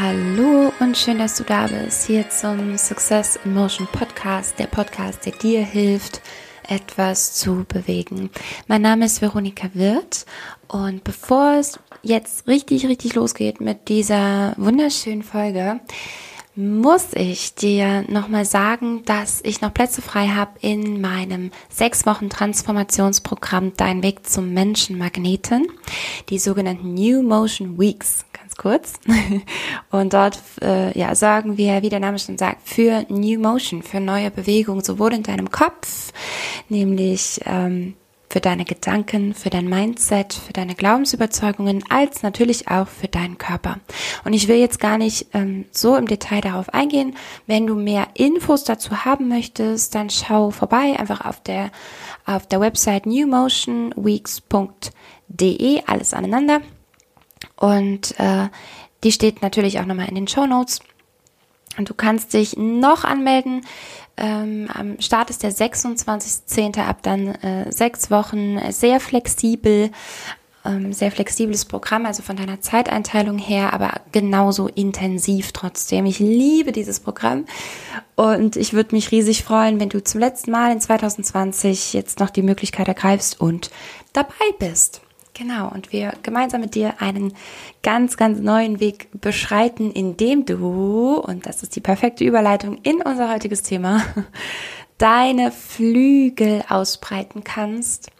Hallo und schön, dass du da bist. Hier zum Success in Motion Podcast, der Podcast, der dir hilft, etwas zu bewegen. Mein Name ist Veronika Wirth und bevor es jetzt richtig, richtig losgeht mit dieser wunderschönen Folge, muss ich dir nochmal sagen, dass ich noch Plätze frei habe in meinem sechs Wochen Transformationsprogramm Dein Weg zum Menschenmagneten, die sogenannten New Motion Weeks kurz. Und dort äh, ja, sagen wir, wie der Name schon sagt, für New Motion, für neue Bewegung, sowohl in deinem Kopf, nämlich ähm, für deine Gedanken, für dein Mindset, für deine Glaubensüberzeugungen, als natürlich auch für deinen Körper. Und ich will jetzt gar nicht ähm, so im Detail darauf eingehen. Wenn du mehr Infos dazu haben möchtest, dann schau vorbei einfach auf der auf der Website newmotionweeks.de, alles aneinander. Und äh, die steht natürlich auch nochmal in den Show Notes. Und du kannst dich noch anmelden. Ähm, am Start ist der 26.10. ab dann äh, sechs Wochen, sehr flexibel, ähm, sehr flexibles Programm, also von deiner Zeiteinteilung her, aber genauso intensiv trotzdem. Ich liebe dieses Programm und ich würde mich riesig freuen, wenn du zum letzten Mal in 2020 jetzt noch die Möglichkeit ergreifst und dabei bist. Genau, und wir gemeinsam mit dir einen ganz, ganz neuen Weg beschreiten, indem du, und das ist die perfekte Überleitung in unser heutiges Thema, deine Flügel ausbreiten kannst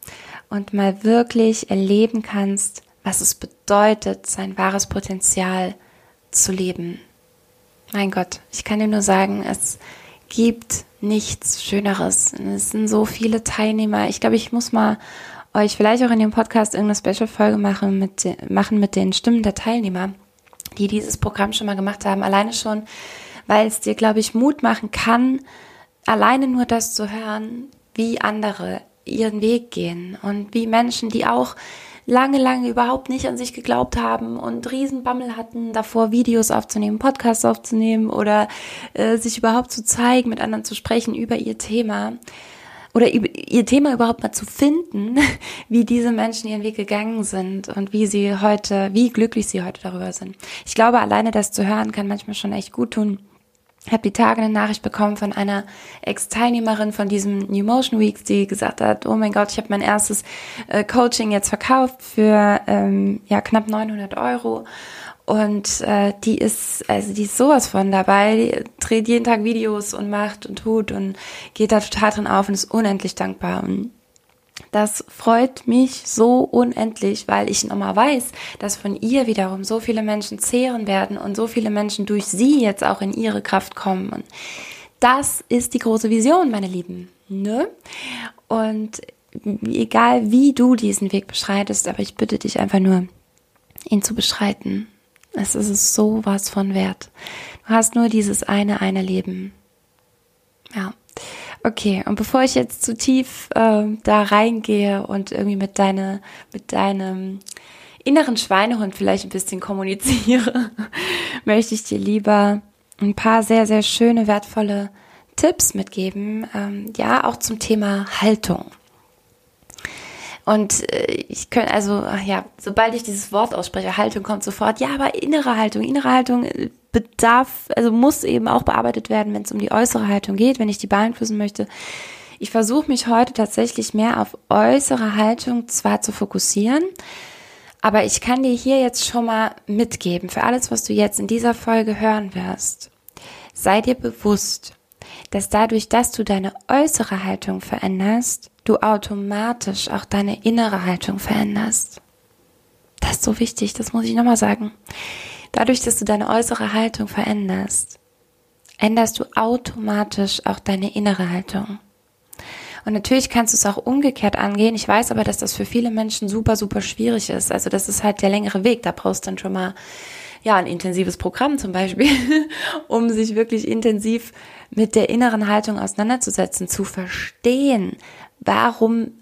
und mal wirklich erleben kannst, was es bedeutet, sein wahres Potenzial zu leben. Mein Gott, ich kann dir nur sagen, es gibt nichts Schöneres. Es sind so viele Teilnehmer. Ich glaube, ich muss mal euch vielleicht auch in dem Podcast irgendeine Special-Folge machen mit, machen mit den Stimmen der Teilnehmer, die dieses Programm schon mal gemacht haben. Alleine schon, weil es dir, glaube ich, Mut machen kann, alleine nur das zu hören, wie andere ihren Weg gehen und wie Menschen, die auch lange, lange überhaupt nicht an sich geglaubt haben und Riesenbammel hatten, davor Videos aufzunehmen, Podcasts aufzunehmen oder äh, sich überhaupt zu zeigen, mit anderen zu sprechen über ihr Thema, oder ihr Thema überhaupt mal zu finden, wie diese Menschen ihren Weg gegangen sind und wie sie heute, wie glücklich sie heute darüber sind. Ich glaube, alleine das zu hören kann manchmal schon echt gut tun. Ich habe die Tage eine Nachricht bekommen von einer Ex-Teilnehmerin von diesem New Motion Weeks, die gesagt hat, oh mein Gott, ich habe mein erstes äh, Coaching jetzt verkauft für ähm, ja knapp 900 Euro und äh, die ist, also die ist sowas von dabei, die dreht jeden Tag Videos und macht und tut und geht da total drin auf und ist unendlich dankbar. Und das freut mich so unendlich, weil ich nochmal weiß, dass von ihr wiederum so viele Menschen zehren werden und so viele Menschen durch sie jetzt auch in ihre Kraft kommen. Und das ist die große Vision, meine Lieben. Ne? Und egal wie du diesen Weg beschreitest, aber ich bitte dich einfach nur, ihn zu beschreiten es ist so was von wert. Du hast nur dieses eine, eine Leben. Ja. Okay, und bevor ich jetzt zu tief äh, da reingehe und irgendwie mit deine, mit deinem inneren Schweinehund vielleicht ein bisschen kommuniziere, möchte ich dir lieber ein paar sehr, sehr schöne, wertvolle Tipps mitgeben. Ähm, ja, auch zum Thema Haltung. Und äh, ich könnte, also, ja, sobald ich dieses Wort ausspreche, Haltung kommt sofort, ja, aber innere Haltung, innere Haltung äh, bedarf, also muss eben auch bearbeitet werden, wenn es um die äußere Haltung geht, wenn ich die beeinflussen möchte. Ich versuche mich heute tatsächlich mehr auf äußere Haltung zwar zu fokussieren, aber ich kann dir hier jetzt schon mal mitgeben, für alles, was du jetzt in dieser Folge hören wirst. Sei dir bewusst, dass dadurch, dass du deine äußere Haltung veränderst, du automatisch auch deine innere Haltung veränderst. Das ist so wichtig, das muss ich nochmal sagen. Dadurch, dass du deine äußere Haltung veränderst, änderst du automatisch auch deine innere Haltung. Und natürlich kannst du es auch umgekehrt angehen. Ich weiß aber, dass das für viele Menschen super, super schwierig ist. Also das ist halt der längere Weg. Da brauchst du dann schon mal ja, ein intensives Programm zum Beispiel, um sich wirklich intensiv mit der inneren Haltung auseinanderzusetzen, zu verstehen, warum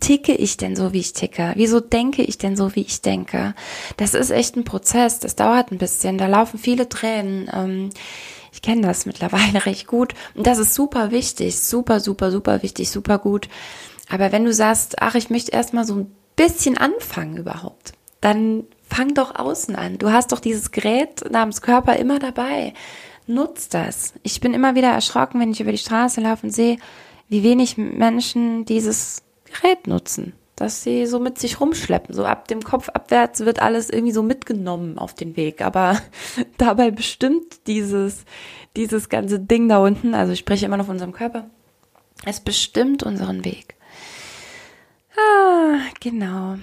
ticke ich denn so, wie ich ticke? Wieso denke ich denn so, wie ich denke? Das ist echt ein Prozess, das dauert ein bisschen, da laufen viele Tränen. Ähm, ich kenne das mittlerweile recht gut und das ist super wichtig, super, super, super wichtig, super gut. Aber wenn du sagst, ach, ich möchte erstmal so ein bisschen anfangen überhaupt, dann fang doch außen an. Du hast doch dieses Gerät namens Körper immer dabei. Nutz das. Ich bin immer wieder erschrocken, wenn ich über die Straße laufe und sehe, wie wenig Menschen dieses Gerät nutzen. Dass sie so mit sich rumschleppen. So ab dem Kopf abwärts wird alles irgendwie so mitgenommen auf den Weg. Aber dabei bestimmt dieses, dieses ganze Ding da unten, also ich spreche immer noch von unserem Körper, es bestimmt unseren Weg. Ah, genau.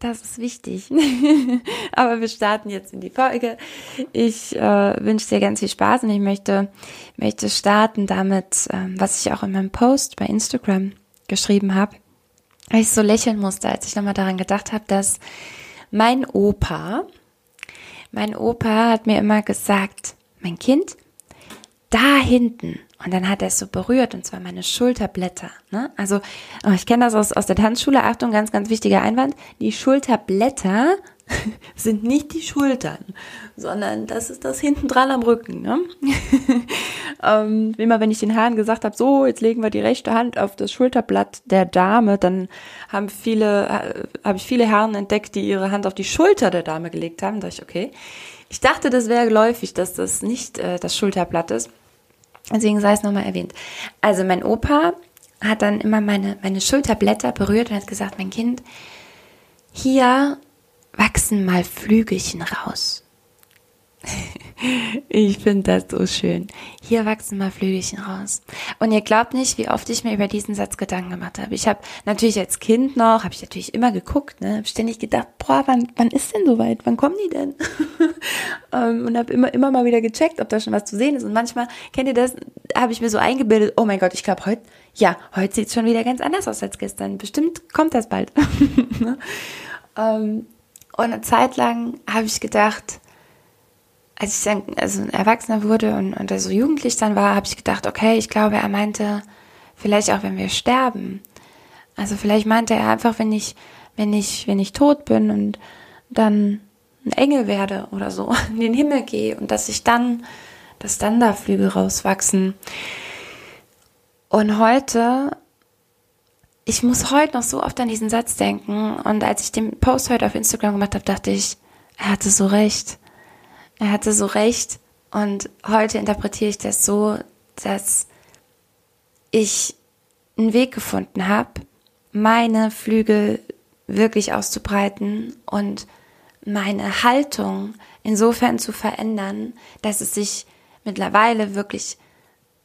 Das ist wichtig. Aber wir starten jetzt in die Folge. Ich äh, wünsche dir ganz viel Spaß und ich möchte, möchte starten damit, äh, was ich auch in meinem Post bei Instagram geschrieben habe. Weil ich so lächeln musste, als ich nochmal daran gedacht habe, dass mein Opa, mein Opa hat mir immer gesagt, mein Kind, da hinten. Und dann hat er es so berührt, und zwar meine Schulterblätter. Ne? Also, oh, ich kenne das aus, aus der Tanzschule. Achtung, ganz, ganz wichtiger Einwand. Die Schulterblätter sind nicht die Schultern, sondern das ist das hinten dran am Rücken. Ne? ähm, immer wenn ich den Herren gesagt habe, so, jetzt legen wir die rechte Hand auf das Schulterblatt der Dame, dann haben viele, äh, habe ich viele Herren entdeckt, die ihre Hand auf die Schulter der Dame gelegt haben. Da dachte ich, okay. Ich dachte, das wäre geläufig, dass das nicht äh, das Schulterblatt ist. Deswegen sei es nochmal erwähnt. Also mein Opa hat dann immer meine, meine Schulterblätter berührt und hat gesagt, mein Kind, hier wachsen mal Flügelchen raus. Ich finde das so schön. Hier wachsen mal Flügelchen raus. Und ihr glaubt nicht, wie oft ich mir über diesen Satz Gedanken gemacht habe. Ich habe natürlich als Kind noch, habe ich natürlich immer geguckt, ne, habe ständig gedacht, boah, wann, wann ist denn soweit? Wann kommen die denn? Ähm, und habe immer, immer mal wieder gecheckt, ob da schon was zu sehen ist. Und manchmal, kennt ihr das, habe ich mir so eingebildet, oh mein Gott, ich glaube heute, ja, heute sieht es schon wieder ganz anders aus als gestern. Bestimmt kommt das bald. Ne? Ähm, und eine Zeit lang habe ich gedacht, als ich dann also ein Erwachsener wurde und, und so jugendlich dann war, habe ich gedacht, okay, ich glaube, er meinte vielleicht auch, wenn wir sterben. Also vielleicht meinte er einfach, wenn ich, wenn ich, wenn ich tot bin und dann ein Engel werde oder so, in den Himmel gehe und dass ich dann, dass dann da Flügel rauswachsen. Und heute, ich muss heute noch so oft an diesen Satz denken. Und als ich den Post heute auf Instagram gemacht habe, dachte ich, er hatte so recht. Er hatte so recht. Und heute interpretiere ich das so, dass ich einen Weg gefunden habe, meine Flügel wirklich auszubreiten und meine Haltung insofern zu verändern, dass es sich mittlerweile wirklich,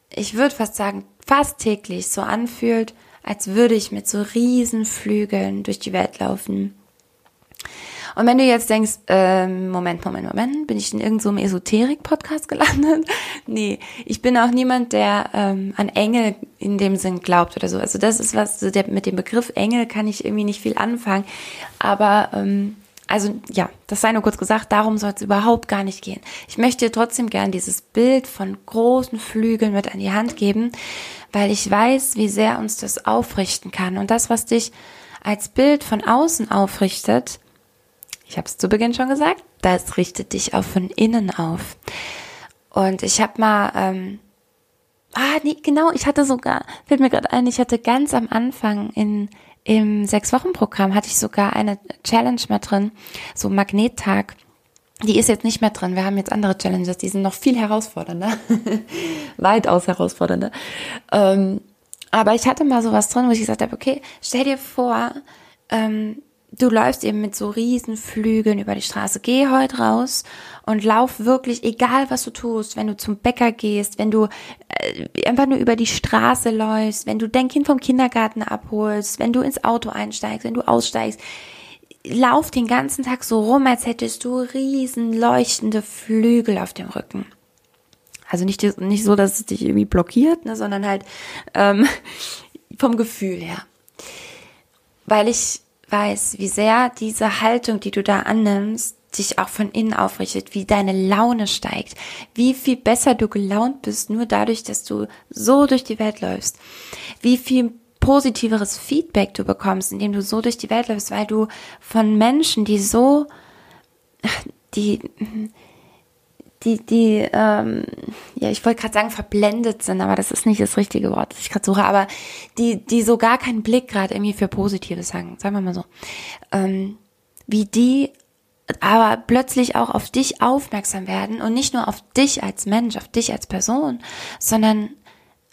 ich würde fast sagen, fast täglich so anfühlt, als würde ich mit so riesen Flügeln durch die Welt laufen. Und wenn du jetzt denkst, ähm, Moment, Moment, Moment, bin ich in irgendeinem so Esoterik-Podcast gelandet? nee, ich bin auch niemand, der ähm, an Engel in dem Sinn glaubt oder so. Also das ist was, so der, mit dem Begriff Engel kann ich irgendwie nicht viel anfangen. Aber ähm, also ja, das sei nur kurz gesagt, darum soll es überhaupt gar nicht gehen. Ich möchte dir trotzdem gern dieses Bild von großen Flügeln mit an die Hand geben, weil ich weiß, wie sehr uns das aufrichten kann. Und das, was dich als Bild von außen aufrichtet, ich habe es zu Beginn schon gesagt, das richtet dich auch von innen auf. Und ich habe mal, ähm, ah, nee, genau, ich hatte sogar, fällt mir gerade ein, ich hatte ganz am Anfang in im Sechs-Wochen-Programm hatte ich sogar eine Challenge mit drin, so Magnettag. Die ist jetzt nicht mehr drin. Wir haben jetzt andere Challenges, die sind noch viel herausfordernder. Weitaus herausfordernder. Ähm, aber ich hatte mal sowas drin, wo ich gesagt habe, okay, stell dir vor, ähm, du läufst eben mit so riesen Flügeln über die Straße. Geh heute raus und lauf wirklich, egal was du tust, wenn du zum Bäcker gehst, wenn du äh, einfach nur über die Straße läufst, wenn du dein Kind vom Kindergarten abholst, wenn du ins Auto einsteigst, wenn du aussteigst, lauf den ganzen Tag so rum, als hättest du riesen leuchtende Flügel auf dem Rücken. Also nicht, nicht so, dass es dich irgendwie blockiert, ne, sondern halt ähm, vom Gefühl her. Weil ich weiß, wie sehr diese Haltung, die du da annimmst, dich auch von innen aufrichtet, wie deine Laune steigt, wie viel besser du gelaunt bist, nur dadurch, dass du so durch die Welt läufst, wie viel positiveres Feedback du bekommst, indem du so durch die Welt läufst, weil du von Menschen, die so, die, die, die, ähm, ja, ich wollte gerade sagen, verblendet sind, aber das ist nicht das richtige Wort, das ich gerade suche, aber die, die so gar keinen Blick gerade irgendwie für Positives haben, sagen wir mal so, ähm, wie die aber plötzlich auch auf dich aufmerksam werden und nicht nur auf dich als Mensch, auf dich als Person, sondern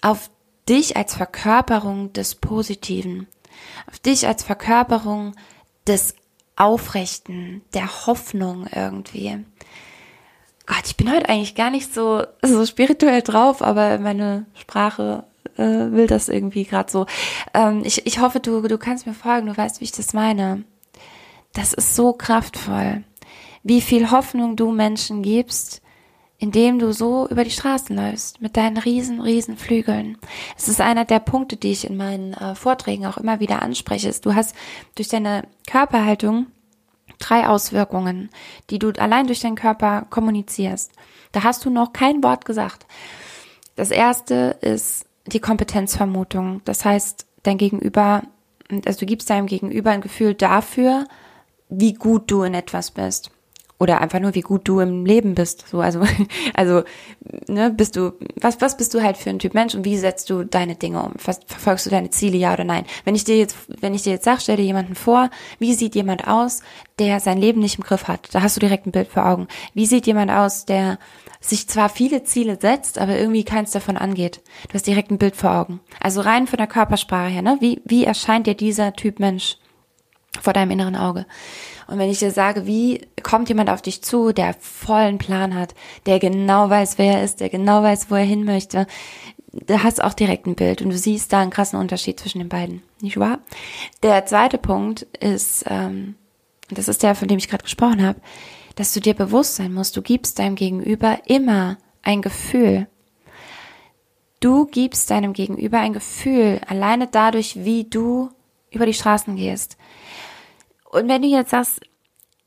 auf dich als Verkörperung des Positiven, auf dich als Verkörperung des Aufrechten, der Hoffnung irgendwie. Gott, ich bin heute eigentlich gar nicht so, so spirituell drauf, aber meine Sprache äh, will das irgendwie gerade so. Ähm, ich, ich hoffe, du, du kannst mir folgen, du weißt, wie ich das meine. Das ist so kraftvoll. Wie viel Hoffnung du Menschen gibst, indem du so über die Straßen läufst, mit deinen riesen, riesen Flügeln. Es ist einer der Punkte, die ich in meinen äh, Vorträgen auch immer wieder anspreche. Du hast durch deine Körperhaltung drei Auswirkungen, die du allein durch deinen Körper kommunizierst. Da hast du noch kein Wort gesagt. Das erste ist die Kompetenzvermutung. Das heißt, dein Gegenüber, also du gibst deinem Gegenüber ein Gefühl dafür, wie gut du in etwas bist oder einfach nur, wie gut du im Leben bist. So, also, also, ne, bist du, was, was bist du halt für ein Typ Mensch und wie setzt du deine Dinge um? Verfolgst du deine Ziele, ja oder nein? Wenn ich dir jetzt, wenn ich dir jetzt sag, stell dir jemanden vor, wie sieht jemand aus, der sein Leben nicht im Griff hat? Da hast du direkt ein Bild vor Augen. Wie sieht jemand aus, der sich zwar viele Ziele setzt, aber irgendwie keins davon angeht? Du hast direkt ein Bild vor Augen. Also rein von der Körpersprache her, ne? Wie, wie erscheint dir dieser Typ Mensch vor deinem inneren Auge? Und wenn ich dir sage, wie kommt jemand auf dich zu, der vollen Plan hat, der genau weiß, wer er ist, der genau weiß, wo er hin möchte, da hast auch direkt ein Bild und du siehst da einen krassen Unterschied zwischen den beiden, nicht wahr? Der zweite Punkt ist, ähm, das ist der, von dem ich gerade gesprochen habe, dass du dir bewusst sein musst, du gibst deinem Gegenüber immer ein Gefühl. Du gibst deinem Gegenüber ein Gefühl, alleine dadurch, wie du über die Straßen gehst. Und wenn du jetzt sagst,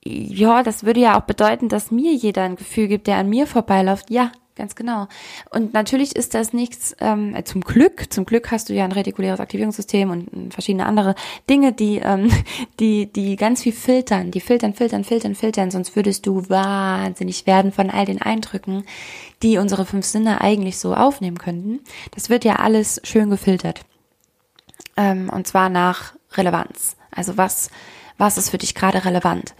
ja, das würde ja auch bedeuten, dass mir jeder ein Gefühl gibt, der an mir vorbeiläuft. Ja, ganz genau. Und natürlich ist das nichts, ähm, zum Glück, zum Glück hast du ja ein retikuläres Aktivierungssystem und verschiedene andere Dinge, die, ähm, die, die ganz viel filtern, die filtern, filtern, filtern, filtern, sonst würdest du wahnsinnig werden von all den Eindrücken, die unsere fünf Sinne eigentlich so aufnehmen könnten. Das wird ja alles schön gefiltert. Ähm, und zwar nach Relevanz. Also was, was ist für dich gerade relevant.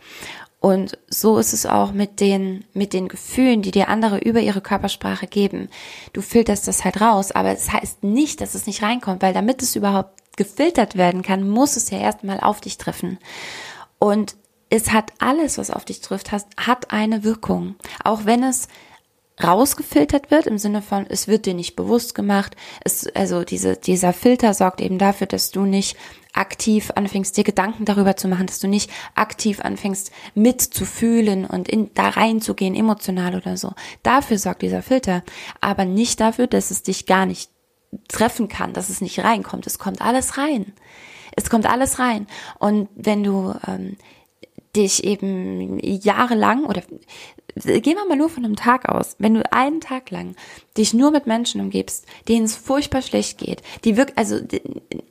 Und so ist es auch mit den, mit den Gefühlen, die dir andere über ihre Körpersprache geben. Du filterst das halt raus, aber es das heißt nicht, dass es nicht reinkommt, weil damit es überhaupt gefiltert werden kann, muss es ja erstmal auf dich treffen. Und es hat alles, was auf dich trifft, hat, eine Wirkung. Auch wenn es rausgefiltert wird im Sinne von, es wird dir nicht bewusst gemacht. Es, also diese, dieser Filter sorgt eben dafür, dass du nicht aktiv anfängst, dir Gedanken darüber zu machen, dass du nicht aktiv anfängst mitzufühlen und in, da reinzugehen, emotional oder so. Dafür sorgt dieser Filter, aber nicht dafür, dass es dich gar nicht treffen kann, dass es nicht reinkommt. Es kommt alles rein. Es kommt alles rein. Und wenn du ähm, dich eben jahrelang oder gehen wir mal nur von einem Tag aus, wenn du einen Tag lang dich nur mit Menschen umgibst, denen es furchtbar schlecht geht, die wirklich, also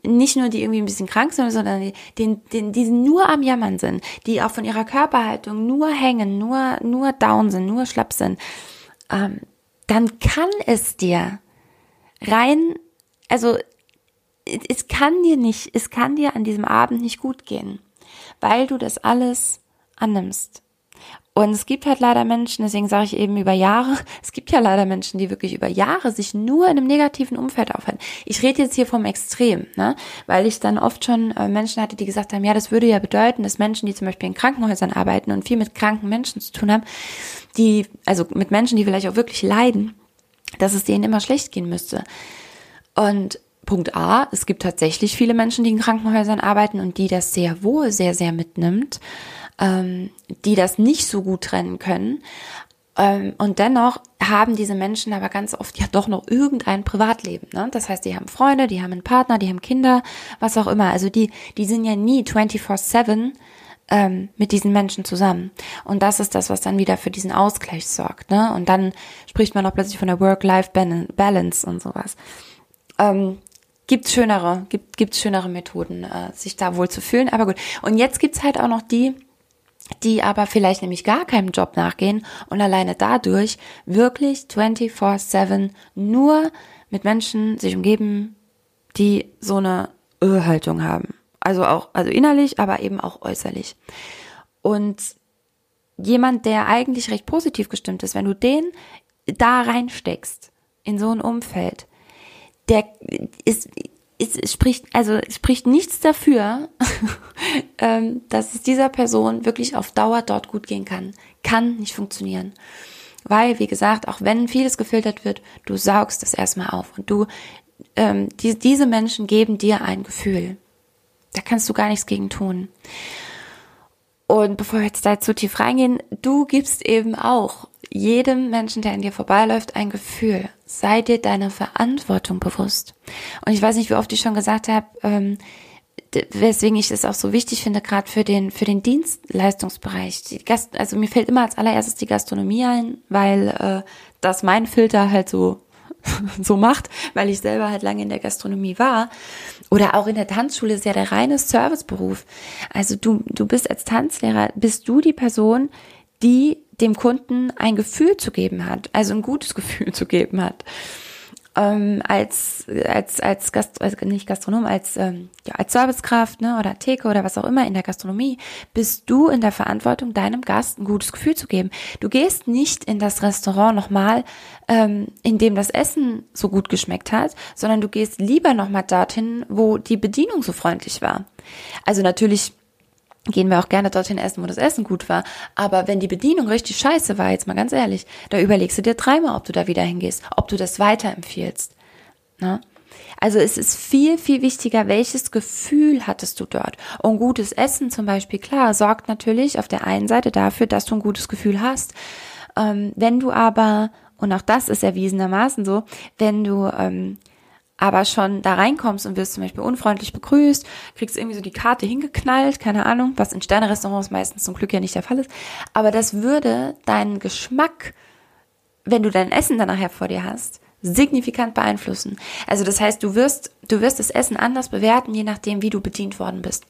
nicht nur die irgendwie ein bisschen krank sind, sondern die, die, die, die nur am Jammern sind, die auch von ihrer Körperhaltung nur hängen, nur, nur down sind, nur schlapp sind, ähm, dann kann es dir rein, also es kann dir nicht, es kann dir an diesem Abend nicht gut gehen, weil du das alles annimmst. Und es gibt halt leider Menschen, deswegen sage ich eben über Jahre, es gibt ja leider Menschen, die wirklich über Jahre sich nur in einem negativen Umfeld aufhalten. Ich rede jetzt hier vom Extrem, ne? weil ich dann oft schon äh, Menschen hatte, die gesagt haben, ja, das würde ja bedeuten, dass Menschen, die zum Beispiel in Krankenhäusern arbeiten und viel mit kranken Menschen zu tun haben, die, also mit Menschen, die vielleicht auch wirklich leiden, dass es denen immer schlecht gehen müsste. Und Punkt A, es gibt tatsächlich viele Menschen, die in Krankenhäusern arbeiten und die das sehr wohl sehr, sehr mitnimmt ähm, die das nicht so gut trennen können. Ähm, und dennoch haben diese Menschen aber ganz oft ja doch noch irgendein Privatleben. Ne? Das heißt, die haben Freunde, die haben einen Partner, die haben Kinder, was auch immer. Also die, die sind ja nie 24-7 ähm, mit diesen Menschen zusammen. Und das ist das, was dann wieder für diesen Ausgleich sorgt. Ne? Und dann spricht man auch plötzlich von der Work-Life-Balance und sowas. Ähm, gibt's schönere, gibt, gibt's schönere Methoden, äh, sich da wohl zu fühlen. Aber gut. Und jetzt gibt's halt auch noch die, die aber vielleicht nämlich gar keinem Job nachgehen und alleine dadurch wirklich 24/7 nur mit Menschen sich umgeben, die so eine Öhaltung haben. Also auch, also innerlich, aber eben auch äußerlich. Und jemand, der eigentlich recht positiv gestimmt ist, wenn du den da reinsteckst, in so ein Umfeld, der ist, es spricht, also es spricht nichts dafür, ähm, dass es dieser Person wirklich auf Dauer dort gut gehen kann. Kann nicht funktionieren. Weil, wie gesagt, auch wenn vieles gefiltert wird, du saugst das erstmal auf und du, ähm, die, diese Menschen geben dir ein Gefühl. Da kannst du gar nichts gegen tun. Und bevor wir jetzt da zu tief reingehen, du gibst eben auch jedem Menschen, der an dir vorbeiläuft, ein Gefühl. Sei dir deiner Verantwortung bewusst. Und ich weiß nicht, wie oft ich schon gesagt habe, ähm, weswegen ich es auch so wichtig finde, gerade für den, für den Dienstleistungsbereich. Die Gast, also mir fällt immer als allererstes die Gastronomie ein, weil äh, das mein Filter halt so, so macht, weil ich selber halt lange in der Gastronomie war. Oder auch in der Tanzschule ist ja der reine Serviceberuf. Also du, du bist als Tanzlehrer, bist du die Person, die dem Kunden ein Gefühl zu geben hat, also ein gutes Gefühl zu geben hat. Ähm, als als als Gast also nicht Gastronom als ähm, ja, als Servicekraft ne oder Theke oder was auch immer in der Gastronomie bist du in der Verantwortung deinem Gast ein gutes Gefühl zu geben. Du gehst nicht in das Restaurant nochmal, ähm, in dem das Essen so gut geschmeckt hat, sondern du gehst lieber nochmal dorthin, wo die Bedienung so freundlich war. Also natürlich gehen wir auch gerne dorthin essen, wo das Essen gut war. Aber wenn die Bedienung richtig scheiße war, jetzt mal ganz ehrlich, da überlegst du dir dreimal, ob du da wieder hingehst, ob du das weiterempfiehlst. Ne? Also es ist viel, viel wichtiger, welches Gefühl hattest du dort. Und gutes Essen zum Beispiel, klar, sorgt natürlich auf der einen Seite dafür, dass du ein gutes Gefühl hast. Ähm, wenn du aber, und auch das ist erwiesenermaßen so, wenn du ähm, aber schon da reinkommst und wirst zum Beispiel unfreundlich begrüßt, kriegst irgendwie so die Karte hingeknallt, keine Ahnung, was in Sterne-Restaurants meistens zum Glück ja nicht der Fall ist. Aber das würde deinen Geschmack, wenn du dein Essen dann nachher vor dir hast, signifikant beeinflussen. Also das heißt, du wirst, du wirst das Essen anders bewerten, je nachdem, wie du bedient worden bist.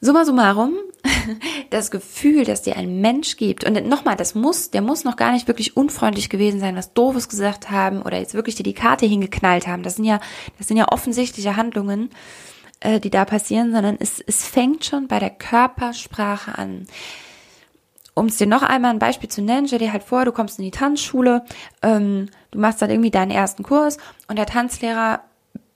Summa summarum, das Gefühl, dass dir ein Mensch gibt, und nochmal, das muss, der muss noch gar nicht wirklich unfreundlich gewesen sein, was Doofes gesagt haben oder jetzt wirklich dir die Karte hingeknallt haben. Das sind ja, das sind ja offensichtliche Handlungen, äh, die da passieren, sondern es, es fängt schon bei der Körpersprache an. Um es dir noch einmal ein Beispiel zu nennen, stell dir halt vor, du kommst in die Tanzschule, ähm, du machst dann irgendwie deinen ersten Kurs und der Tanzlehrer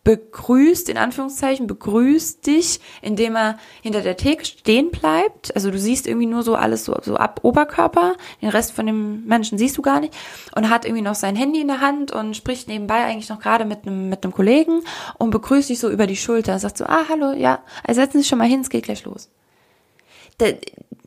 begrüßt, in Anführungszeichen, begrüßt dich, indem er hinter der Theke stehen bleibt. Also du siehst irgendwie nur so alles so, so ab Oberkörper, den Rest von dem Menschen siehst du gar nicht. Und hat irgendwie noch sein Handy in der Hand und spricht nebenbei eigentlich noch gerade mit einem, mit einem Kollegen und begrüßt dich so über die Schulter sagt so, ah, hallo, ja, also setzen Sie sich schon mal hin, es geht gleich los.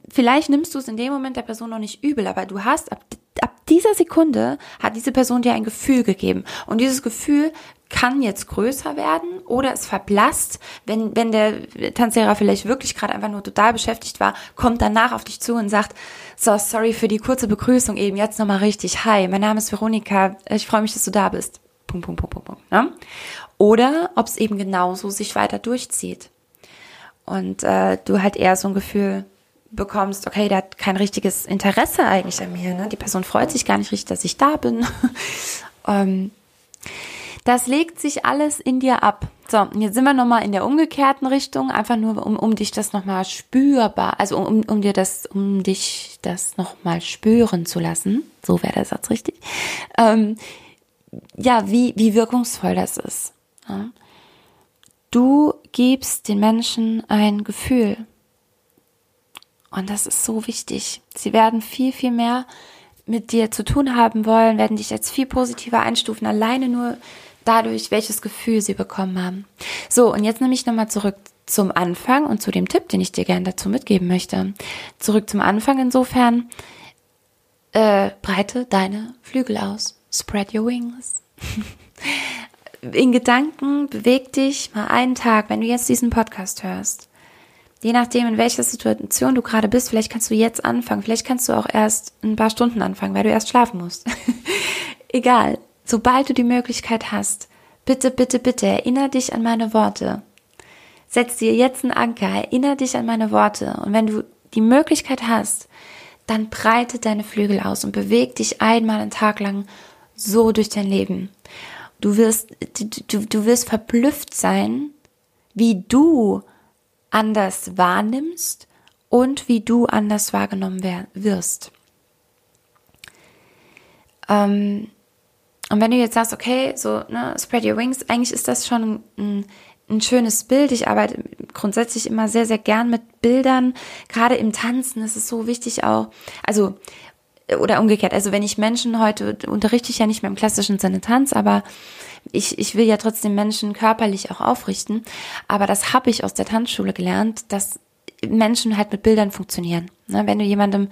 Vielleicht nimmst du es in dem Moment der Person noch nicht übel, aber du hast ab, ab dieser Sekunde hat diese Person dir ein Gefühl gegeben. Und dieses Gefühl kann jetzt größer werden oder es verblasst, wenn, wenn der Tanzlehrer vielleicht wirklich gerade einfach nur total beschäftigt war, kommt danach auf dich zu und sagt, so, sorry für die kurze Begrüßung eben, jetzt nochmal richtig, hi, mein Name ist Veronika, ich freue mich, dass du da bist. Punkt, Punkt, Punkt, Punkt, Punkt. Ne? Oder ob es eben genauso sich weiter durchzieht. Und äh, du halt eher so ein Gefühl bekommst, okay, der hat kein richtiges Interesse eigentlich an mir. Ne? Die Person freut sich gar nicht richtig, dass ich da bin. ähm, das legt sich alles in dir ab. So, jetzt sind wir nochmal in der umgekehrten Richtung, einfach nur, um, um dich das nochmal spürbar, also um, um dir das, um dich das nochmal spüren zu lassen. So wäre der Satz richtig. Ähm, ja, wie, wie wirkungsvoll das ist. Ja. Du gibst den Menschen ein Gefühl. Und das ist so wichtig. Sie werden viel, viel mehr mit dir zu tun haben wollen, werden dich als viel positiver einstufen, alleine nur dadurch, welches Gefühl sie bekommen haben. So, und jetzt nehme ich nochmal zurück zum Anfang und zu dem Tipp, den ich dir gerne dazu mitgeben möchte. Zurück zum Anfang insofern, äh, breite deine Flügel aus. Spread your wings. In Gedanken beweg dich mal einen Tag, wenn du jetzt diesen Podcast hörst. Je nachdem, in welcher Situation du gerade bist, vielleicht kannst du jetzt anfangen, vielleicht kannst du auch erst ein paar Stunden anfangen, weil du erst schlafen musst. Egal sobald du die Möglichkeit hast, bitte, bitte, bitte erinnere dich an meine Worte. Setz dir jetzt einen Anker, erinnere dich an meine Worte. Und wenn du die Möglichkeit hast, dann breite deine Flügel aus und beweg dich einmal einen Tag lang so durch dein Leben. Du wirst, du, du wirst verblüfft sein, wie du anders wahrnimmst und wie du anders wahrgenommen wirst. Ähm, und wenn du jetzt sagst, okay, so, ne, spread your wings, eigentlich ist das schon ein, ein schönes Bild. Ich arbeite grundsätzlich immer sehr, sehr gern mit Bildern. Gerade im Tanzen ist es so wichtig auch, also, oder umgekehrt. Also wenn ich Menschen heute unterrichte ich ja nicht mehr im klassischen Sinne Tanz, aber ich, ich will ja trotzdem Menschen körperlich auch aufrichten. Aber das habe ich aus der Tanzschule gelernt, dass Menschen halt mit Bildern funktionieren. Ne? Wenn du jemandem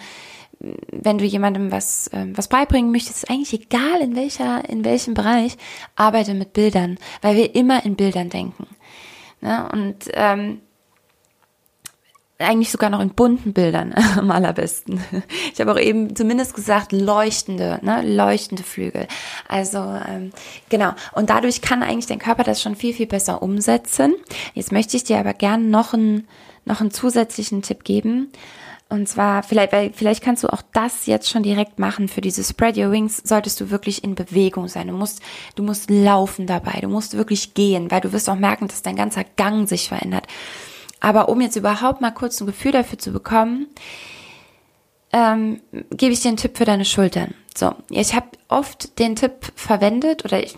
wenn du jemandem was, äh, was beibringen möchtest, ist eigentlich egal in welcher, in welchem Bereich, arbeite mit Bildern, weil wir immer in Bildern denken. Ne? Und ähm, eigentlich sogar noch in bunten Bildern am allerbesten. Ich habe auch eben zumindest gesagt, leuchtende, ne, leuchtende Flügel. Also ähm, genau. Und dadurch kann eigentlich dein Körper das schon viel, viel besser umsetzen. Jetzt möchte ich dir aber gerne noch einen, noch einen zusätzlichen Tipp geben. Und zwar, vielleicht, weil, vielleicht kannst du auch das jetzt schon direkt machen. Für diese Spread Your Wings solltest du wirklich in Bewegung sein. Du musst, du musst laufen dabei. Du musst wirklich gehen, weil du wirst auch merken, dass dein ganzer Gang sich verändert. Aber um jetzt überhaupt mal kurz ein Gefühl dafür zu bekommen, ähm, gebe ich dir einen Tipp für deine Schultern. So, ich habe oft den Tipp verwendet, oder ich,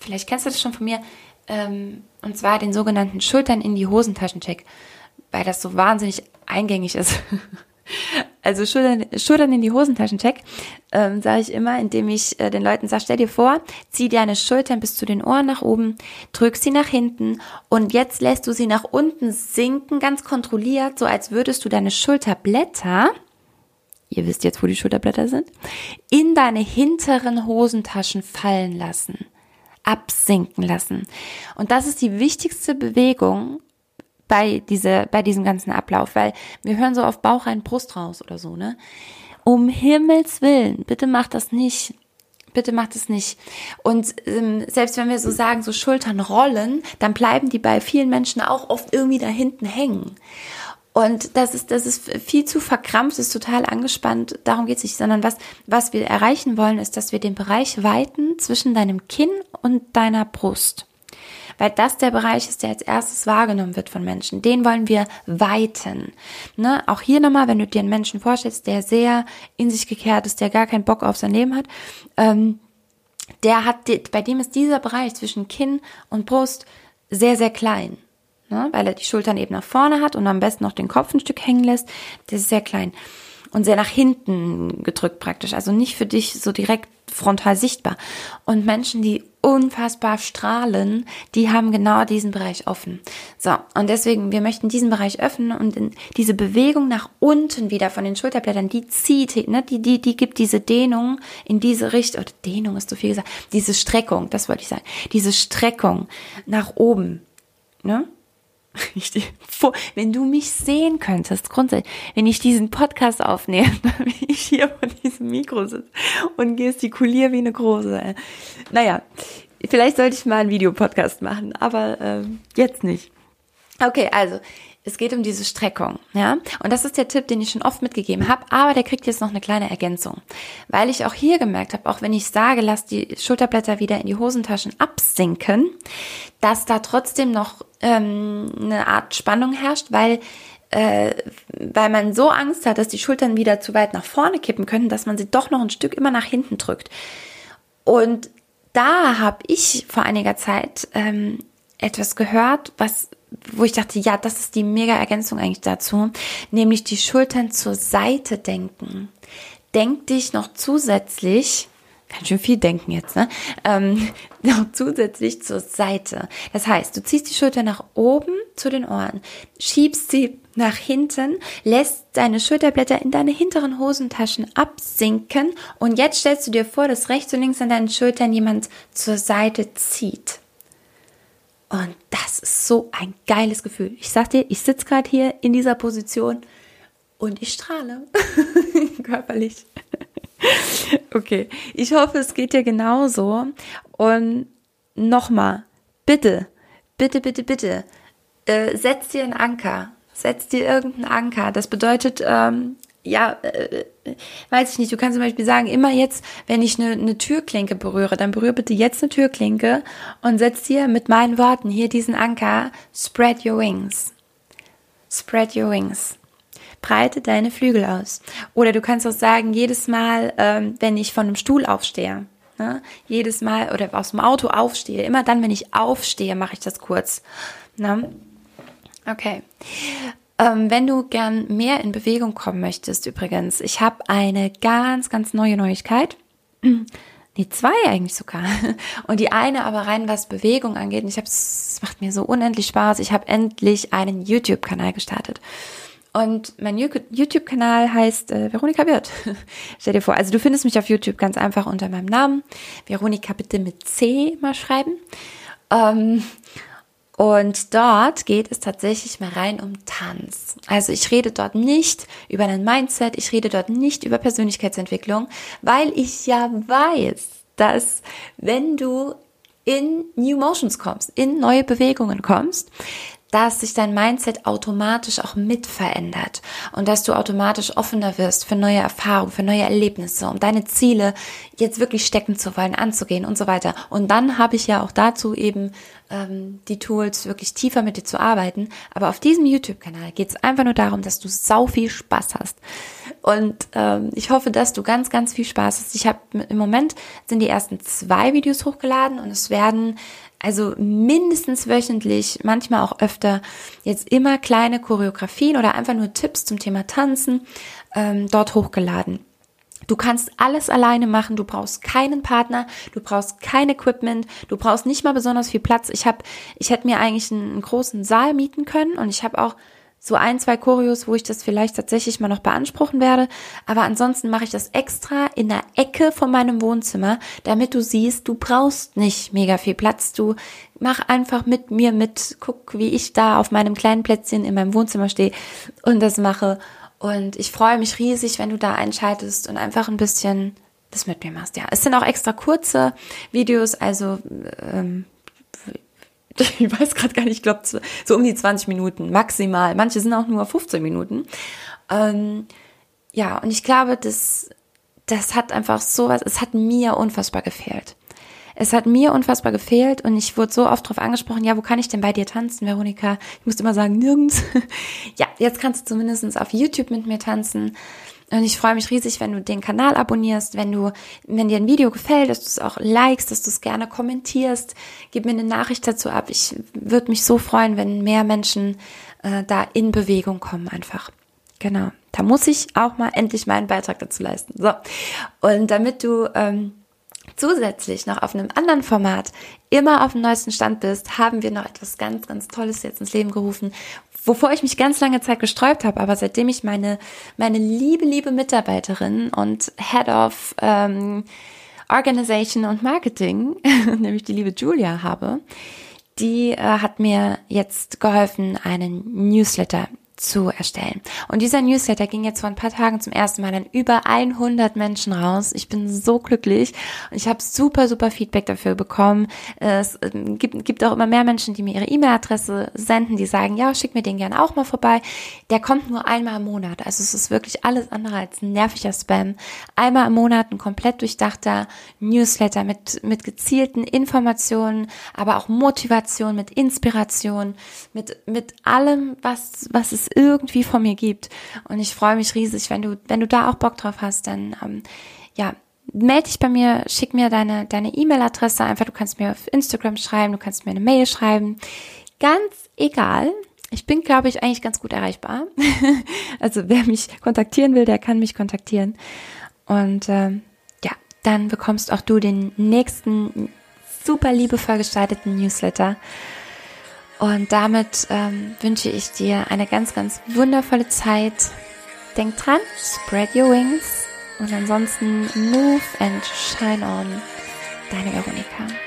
vielleicht kennst du das schon von mir, ähm, und zwar den sogenannten Schultern in die Hosentaschen-Check, weil das so wahnsinnig eingängig ist. Also Schultern, Schultern in die Hosentaschen check, ähm, sage ich immer, indem ich äh, den Leuten sage, stell dir vor, zieh deine Schultern bis zu den Ohren nach oben, drück sie nach hinten und jetzt lässt du sie nach unten sinken, ganz kontrolliert, so als würdest du deine Schulterblätter, ihr wisst jetzt, wo die Schulterblätter sind, in deine hinteren Hosentaschen fallen lassen absinken lassen. Und das ist die wichtigste Bewegung, bei, diese, bei diesem ganzen Ablauf, weil wir hören so auf Bauch rein, Brust raus oder so, ne? Um Himmels Willen, bitte macht das nicht. Bitte macht es nicht. Und ähm, selbst wenn wir so sagen, so Schultern rollen, dann bleiben die bei vielen Menschen auch oft irgendwie da hinten hängen. Und das ist, das ist viel zu verkrampft, ist total angespannt. Darum geht es nicht, sondern was, was wir erreichen wollen, ist, dass wir den Bereich weiten zwischen deinem Kinn und deiner Brust weil das der Bereich ist, der als erstes wahrgenommen wird von Menschen. Den wollen wir weiten. Ne? Auch hier nochmal, wenn du dir einen Menschen vorstellst, der sehr in sich gekehrt ist, der gar keinen Bock auf sein Leben hat, ähm, der hat, bei dem ist dieser Bereich zwischen Kinn und Brust sehr, sehr klein. Ne? Weil er die Schultern eben nach vorne hat und am besten noch den Kopf ein Stück hängen lässt. Das ist sehr klein und sehr nach hinten gedrückt praktisch. Also nicht für dich so direkt frontal sichtbar. Und Menschen, die unfassbar strahlen, die haben genau diesen Bereich offen. So, und deswegen, wir möchten diesen Bereich öffnen und diese Bewegung nach unten wieder von den Schulterblättern, die zieht, ne, die, die, die gibt diese Dehnung in diese Richtung, oder Dehnung ist zu viel gesagt, diese Streckung, das wollte ich sagen, diese Streckung nach oben, ne? Wenn du mich sehen könntest, grundsätzlich, wenn ich diesen Podcast aufnehme, wie ich hier vor diesem Mikro sitze und gestikuliere wie eine große. Naja, vielleicht sollte ich mal einen Videopodcast machen, aber äh, jetzt nicht. Okay, also es geht um diese Streckung, ja. Und das ist der Tipp, den ich schon oft mitgegeben habe, aber der kriegt jetzt noch eine kleine Ergänzung. Weil ich auch hier gemerkt habe, auch wenn ich sage, lass die Schulterblätter wieder in die Hosentaschen absinken, dass da trotzdem noch ähm, eine Art Spannung herrscht, weil äh, weil man so Angst hat, dass die Schultern wieder zu weit nach vorne kippen können, dass man sie doch noch ein Stück immer nach hinten drückt. Und da habe ich vor einiger Zeit ähm, etwas gehört, was wo ich dachte, ja, das ist die mega Ergänzung eigentlich dazu, nämlich die Schultern zur Seite denken. Denk dich noch zusätzlich, kann schon viel denken jetzt, ne? Ähm, noch zusätzlich zur Seite. Das heißt, du ziehst die Schulter nach oben zu den Ohren, schiebst sie nach hinten, lässt deine Schulterblätter in deine hinteren Hosentaschen absinken und jetzt stellst du dir vor, dass rechts und links an deinen Schultern jemand zur Seite zieht. Und das ist so ein geiles Gefühl. Ich sag dir, ich sitze gerade hier in dieser Position und ich strahle körperlich. okay, ich hoffe, es geht dir genauso. Und nochmal, bitte, bitte, bitte, bitte, äh, setz dir einen Anker. Setz dir irgendeinen Anker. Das bedeutet, ähm, ja, äh, weiß ich nicht, du kannst zum Beispiel sagen, immer jetzt, wenn ich eine, eine Türklinke berühre, dann berühre bitte jetzt eine Türklinke und setz dir mit meinen Worten hier diesen Anker, spread your wings. Spread your wings. breite deine Flügel aus. Oder du kannst auch sagen, jedes Mal, ähm, wenn ich von einem Stuhl aufstehe, ne, jedes Mal oder aus dem Auto aufstehe, immer dann, wenn ich aufstehe, mache ich das kurz. Ne? Okay. Ähm, wenn du gern mehr in Bewegung kommen möchtest, übrigens, ich habe eine ganz, ganz neue Neuigkeit. Nee, zwei eigentlich sogar. Und die eine aber rein, was Bewegung angeht. Und ich habe es macht mir so unendlich Spaß. Ich habe endlich einen YouTube-Kanal gestartet. Und mein YouTube-Kanal heißt äh, Veronika Wirth. Stell dir vor, also du findest mich auf YouTube ganz einfach unter meinem Namen. Veronika bitte mit C mal schreiben. Ähm, und dort geht es tatsächlich mal rein um Tanz. Also ich rede dort nicht über ein Mindset, ich rede dort nicht über Persönlichkeitsentwicklung, weil ich ja weiß, dass wenn du in New Motions kommst, in neue Bewegungen kommst, dass sich dein Mindset automatisch auch mit verändert und dass du automatisch offener wirst für neue Erfahrungen, für neue Erlebnisse, um deine Ziele jetzt wirklich stecken zu wollen, anzugehen und so weiter. Und dann habe ich ja auch dazu eben ähm, die Tools, wirklich tiefer mit dir zu arbeiten. Aber auf diesem YouTube-Kanal geht es einfach nur darum, dass du sau viel Spaß hast. Und ähm, ich hoffe, dass du ganz, ganz viel Spaß hast. Ich habe im Moment sind die ersten zwei Videos hochgeladen und es werden also mindestens wöchentlich, manchmal auch öfter, jetzt immer kleine Choreografien oder einfach nur Tipps zum Thema Tanzen ähm, dort hochgeladen. Du kannst alles alleine machen, du brauchst keinen Partner, du brauchst kein Equipment, du brauchst nicht mal besonders viel Platz. Ich habe ich hätte mir eigentlich einen, einen großen Saal mieten können und ich habe auch so ein, zwei Choreos, wo ich das vielleicht tatsächlich mal noch beanspruchen werde. Aber ansonsten mache ich das extra in der Ecke von meinem Wohnzimmer, damit du siehst, du brauchst nicht mega viel Platz. Du mach einfach mit mir mit, guck, wie ich da auf meinem kleinen Plätzchen in meinem Wohnzimmer stehe und das mache. Und ich freue mich riesig, wenn du da einschaltest und einfach ein bisschen das mit mir machst. Ja, es sind auch extra kurze Videos, also ähm, ich weiß gerade gar nicht, ich glaube so um die 20 Minuten maximal. Manche sind auch nur 15 Minuten. Ähm, ja, und ich glaube, das, das hat einfach sowas, es hat mir unfassbar gefehlt. Es hat mir unfassbar gefehlt und ich wurde so oft darauf angesprochen, ja, wo kann ich denn bei dir tanzen, Veronika? Ich musste immer sagen, nirgends. ja, jetzt kannst du zumindest auf YouTube mit mir tanzen. Und ich freue mich riesig, wenn du den Kanal abonnierst, wenn du, wenn dir ein Video gefällt, dass du es auch likest, dass du es gerne kommentierst. Gib mir eine Nachricht dazu ab. Ich würde mich so freuen, wenn mehr Menschen äh, da in Bewegung kommen einfach. Genau. Da muss ich auch mal endlich meinen Beitrag dazu leisten. So. Und damit du ähm, zusätzlich noch auf einem anderen Format immer auf dem neuesten Stand bist, haben wir noch etwas ganz, ganz Tolles jetzt ins Leben gerufen, wovor ich mich ganz lange Zeit gesträubt habe, aber seitdem ich meine, meine liebe, liebe Mitarbeiterin und Head of ähm, Organization und Marketing, nämlich die liebe Julia habe, die äh, hat mir jetzt geholfen, einen Newsletter zu erstellen. Und dieser Newsletter ging jetzt vor ein paar Tagen zum ersten Mal an über 100 Menschen raus. Ich bin so glücklich und ich habe super, super Feedback dafür bekommen. Es ähm, gibt, gibt auch immer mehr Menschen, die mir ihre E-Mail-Adresse senden, die sagen, ja, schick mir den gerne auch mal vorbei. Der kommt nur einmal im Monat. Also es ist wirklich alles andere als ein nerviger Spam. Einmal im Monat ein komplett durchdachter Newsletter mit, mit gezielten Informationen, aber auch Motivation, mit Inspiration, mit, mit allem, was, was es irgendwie von mir gibt. Und ich freue mich riesig, wenn du, wenn du da auch Bock drauf hast, dann ähm, ja, melde dich bei mir, schick mir deine deine E-Mail-Adresse einfach. Du kannst mir auf Instagram schreiben, du kannst mir eine Mail schreiben. Ganz egal. Ich bin, glaube ich, eigentlich ganz gut erreichbar. also wer mich kontaktieren will, der kann mich kontaktieren. Und ähm, ja, dann bekommst auch du den nächsten super liebevoll gestalteten Newsletter. Und damit ähm, wünsche ich dir eine ganz, ganz wundervolle Zeit. Denk dran, spread your wings und ansonsten move and shine on. Deine Veronika.